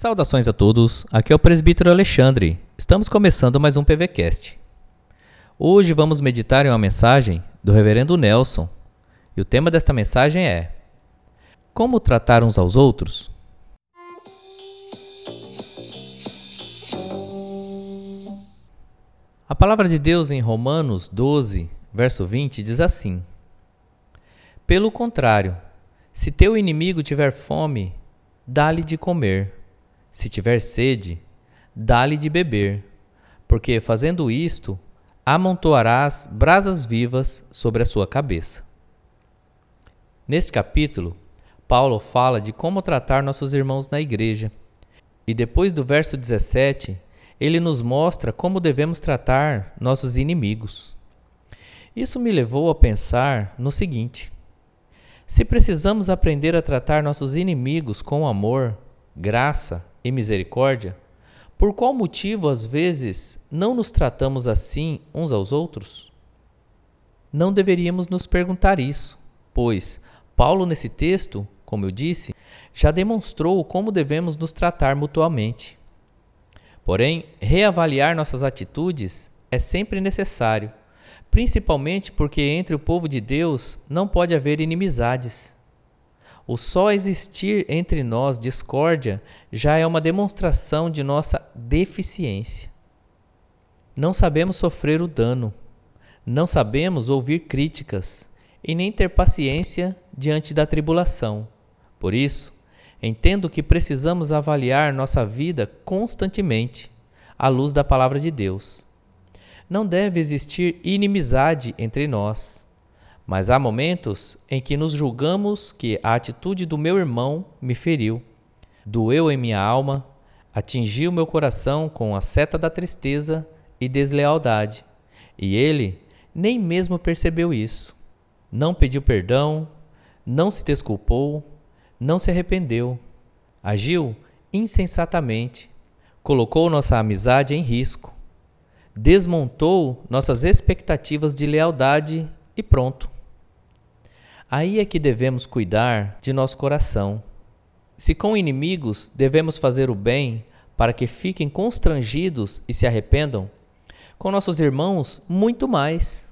Saudações a todos, aqui é o presbítero Alexandre. Estamos começando mais um PVCast. Hoje vamos meditar em uma mensagem do reverendo Nelson. E o tema desta mensagem é: Como tratar uns aos outros? A palavra de Deus em Romanos 12, verso 20 diz assim: Pelo contrário, se teu inimigo tiver fome, dá-lhe de comer. Se tiver sede, dá-lhe de beber, porque fazendo isto, amontoarás brasas vivas sobre a sua cabeça. Neste capítulo, Paulo fala de como tratar nossos irmãos na igreja. E depois do verso 17, ele nos mostra como devemos tratar nossos inimigos. Isso me levou a pensar no seguinte: se precisamos aprender a tratar nossos inimigos com amor, graça e misericórdia, por qual motivo às vezes não nos tratamos assim uns aos outros? Não deveríamos nos perguntar isso, pois Paulo, nesse texto, como eu disse, já demonstrou como devemos nos tratar mutuamente. Porém, reavaliar nossas atitudes é sempre necessário, principalmente porque entre o povo de Deus não pode haver inimizades. O só existir entre nós discórdia já é uma demonstração de nossa deficiência. Não sabemos sofrer o dano, não sabemos ouvir críticas e nem ter paciência diante da tribulação. Por isso, Entendo que precisamos avaliar nossa vida constantemente à luz da palavra de Deus. Não deve existir inimizade entre nós, mas há momentos em que nos julgamos que a atitude do meu irmão me feriu, doeu em minha alma, atingiu meu coração com a seta da tristeza e deslealdade, e ele nem mesmo percebeu isso. Não pediu perdão, não se desculpou não se arrependeu, agiu insensatamente, colocou nossa amizade em risco, desmontou nossas expectativas de lealdade e pronto. Aí é que devemos cuidar de nosso coração. Se com inimigos devemos fazer o bem para que fiquem constrangidos e se arrependam, com nossos irmãos, muito mais.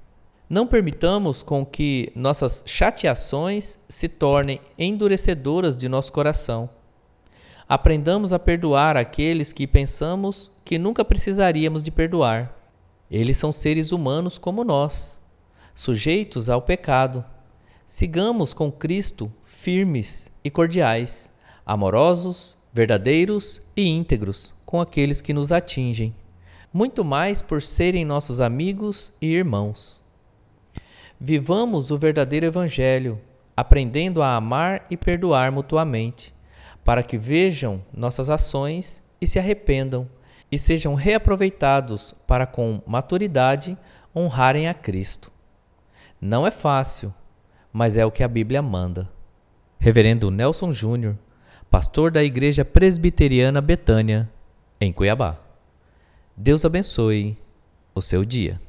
Não permitamos com que nossas chateações se tornem endurecedoras de nosso coração. Aprendamos a perdoar aqueles que pensamos que nunca precisaríamos de perdoar. Eles são seres humanos como nós, sujeitos ao pecado. Sigamos com Cristo firmes e cordiais, amorosos, verdadeiros e íntegros com aqueles que nos atingem, muito mais por serem nossos amigos e irmãos. Vivamos o verdadeiro Evangelho, aprendendo a amar e perdoar mutuamente, para que vejam nossas ações e se arrependam e sejam reaproveitados para, com maturidade, honrarem a Cristo. Não é fácil, mas é o que a Bíblia manda. Reverendo Nelson Júnior, pastor da Igreja Presbiteriana Betânia, em Cuiabá. Deus abençoe o seu dia.